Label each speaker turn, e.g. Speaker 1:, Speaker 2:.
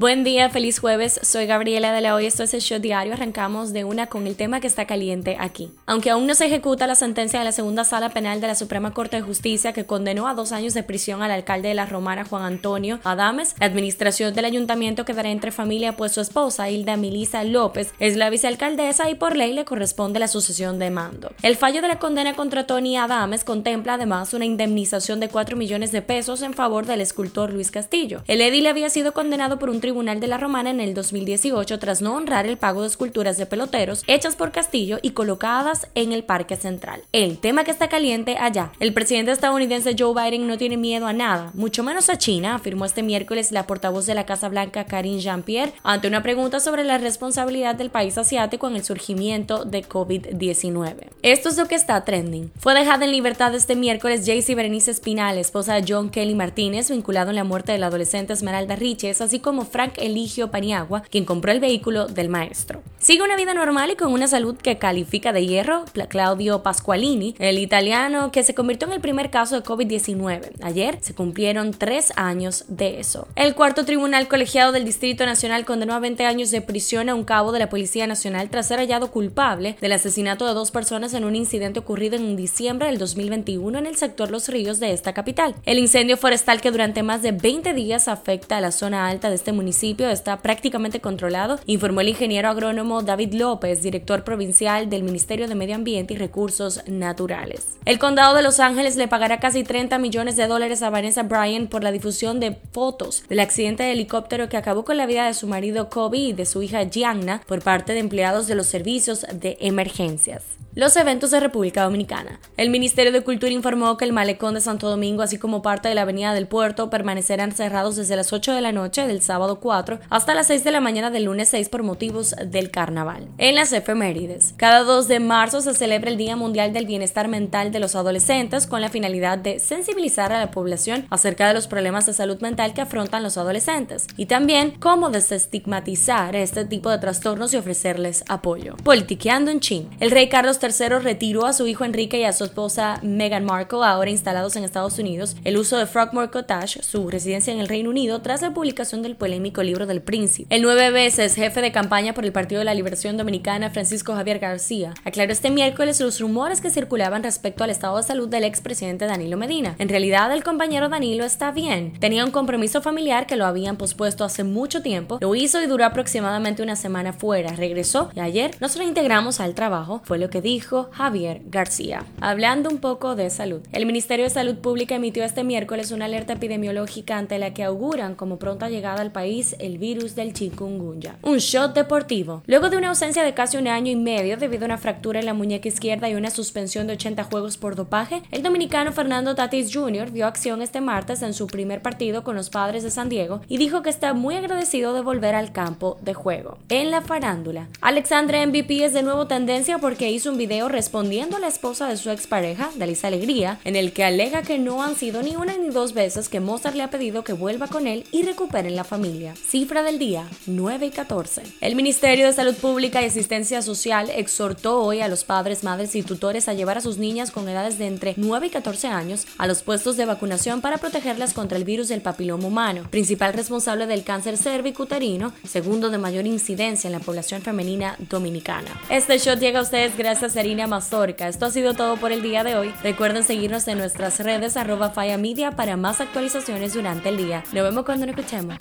Speaker 1: Buen día, feliz jueves. Soy Gabriela de la Hoy. Esto es el show diario. Arrancamos de una con el tema que está caliente aquí. Aunque aún no se ejecuta la sentencia de la segunda sala penal de la Suprema Corte de Justicia que condenó a dos años de prisión al alcalde de la Romana, Juan Antonio Adames, la administración del ayuntamiento quedará entre familia, pues su esposa, Hilda Milisa López, es la vicealcaldesa y por ley le corresponde la sucesión de mando. El fallo de la condena contra Tony Adames contempla además una indemnización de 4 millones de pesos en favor del escultor Luis Castillo. El edil había sido condenado por un Tribunal de la Romana en el 2018 tras no honrar el pago de esculturas de peloteros hechas por Castillo y colocadas en el Parque Central. El tema que está caliente allá. El presidente estadounidense Joe Biden no tiene miedo a nada, mucho menos a China, afirmó este miércoles la portavoz de la Casa Blanca Karine Jean-Pierre ante una pregunta sobre la responsabilidad del país asiático en el surgimiento de COVID-19. Esto es lo que está trending. Fue dejada en libertad este miércoles Jaycee Berenice Espinal, esposa de John Kelly Martínez, vinculado en la muerte de la adolescente Esmeralda Riches, así como Frank Eligio Paniagua, quien compró el vehículo del maestro. Sigue una vida normal y con una salud que califica de hierro Claudio Pasqualini, el italiano que se convirtió en el primer caso de COVID-19. Ayer se cumplieron tres años de eso. El cuarto tribunal colegiado del Distrito Nacional condenó a 20 años de prisión a un cabo de la Policía Nacional tras ser hallado culpable del asesinato de dos personas en un incidente ocurrido en diciembre del 2021 en el sector Los Ríos de esta capital. El incendio forestal que durante más de 20 días afecta a la zona alta de este municipio está prácticamente controlado, informó el ingeniero agrónomo David López, director provincial del Ministerio de Medio Ambiente y Recursos Naturales. El condado de Los Ángeles le pagará casi 30 millones de dólares a Vanessa Bryan por la difusión de fotos del accidente de helicóptero que acabó con la vida de su marido Kobe y de su hija Gianna por parte de empleados de los servicios de emergencias. Los eventos de República Dominicana. El Ministerio de Cultura informó que el malecón de Santo Domingo, así como parte de la Avenida del Puerto, permanecerán cerrados desde las 8 de la noche del sábado 4 hasta las 6 de la mañana del lunes 6 por motivos del carnaval. En las efemérides. Cada 2 de marzo se celebra el Día Mundial del Bienestar Mental de los Adolescentes con la finalidad de sensibilizar a la población acerca de los problemas de salud mental que afrontan los adolescentes y también cómo desestigmatizar este tipo de trastornos y ofrecerles apoyo. Politiqueando en Chin. El rey Carlos III retiró a su hijo Enrique y a su esposa Meghan Markle, ahora instalados en Estados Unidos, el uso de Frogmore Cottage, su residencia en el Reino Unido, tras la publicación del polémico libro del príncipe. El nueve veces jefe de campaña por el Partido de la Liberación Dominicana, Francisco Javier García, aclaró este miércoles los rumores que circulaban respecto al estado de salud del expresidente Danilo Medina. En realidad, el compañero Danilo está bien. Tenía un compromiso familiar que lo habían pospuesto hace mucho tiempo, lo hizo y duró aproximadamente una semana fuera. Regresó y ayer nos reintegramos al trabajo, fue lo que dijo dijo Javier García. Hablando un poco de salud, el Ministerio de Salud Pública emitió este miércoles una alerta epidemiológica ante la que auguran como pronta llegada al país el virus del chikungunya. Un shot deportivo. Luego de una ausencia de casi un año y medio debido a una fractura en la muñeca izquierda y una suspensión de 80 juegos por dopaje, el dominicano Fernando Tatis Jr. vio acción este martes en su primer partido con los padres de San Diego y dijo que está muy agradecido de volver al campo de juego. En la farándula, Alexandre MVP es de nuevo tendencia porque hizo un video respondiendo a la esposa de su expareja, Dalisa Alegría, en el que alega que no han sido ni una ni dos veces que Mozart le ha pedido que vuelva con él y recuperen la familia. Cifra del día, 9 y 14. El Ministerio de Salud Pública y Asistencia Social exhortó hoy a los padres, madres y tutores a llevar a sus niñas con edades de entre 9 y 14 años a los puestos de vacunación para protegerlas contra el virus del papiloma humano, principal responsable del cáncer cervicuterino, segundo de mayor incidencia en la población femenina dominicana. Este shot llega a ustedes gracias Serina Mazorca. Esto ha sido todo por el día de hoy. Recuerden seguirnos en nuestras redes arroba Media para más actualizaciones durante el día. Nos vemos cuando nos escuchemos.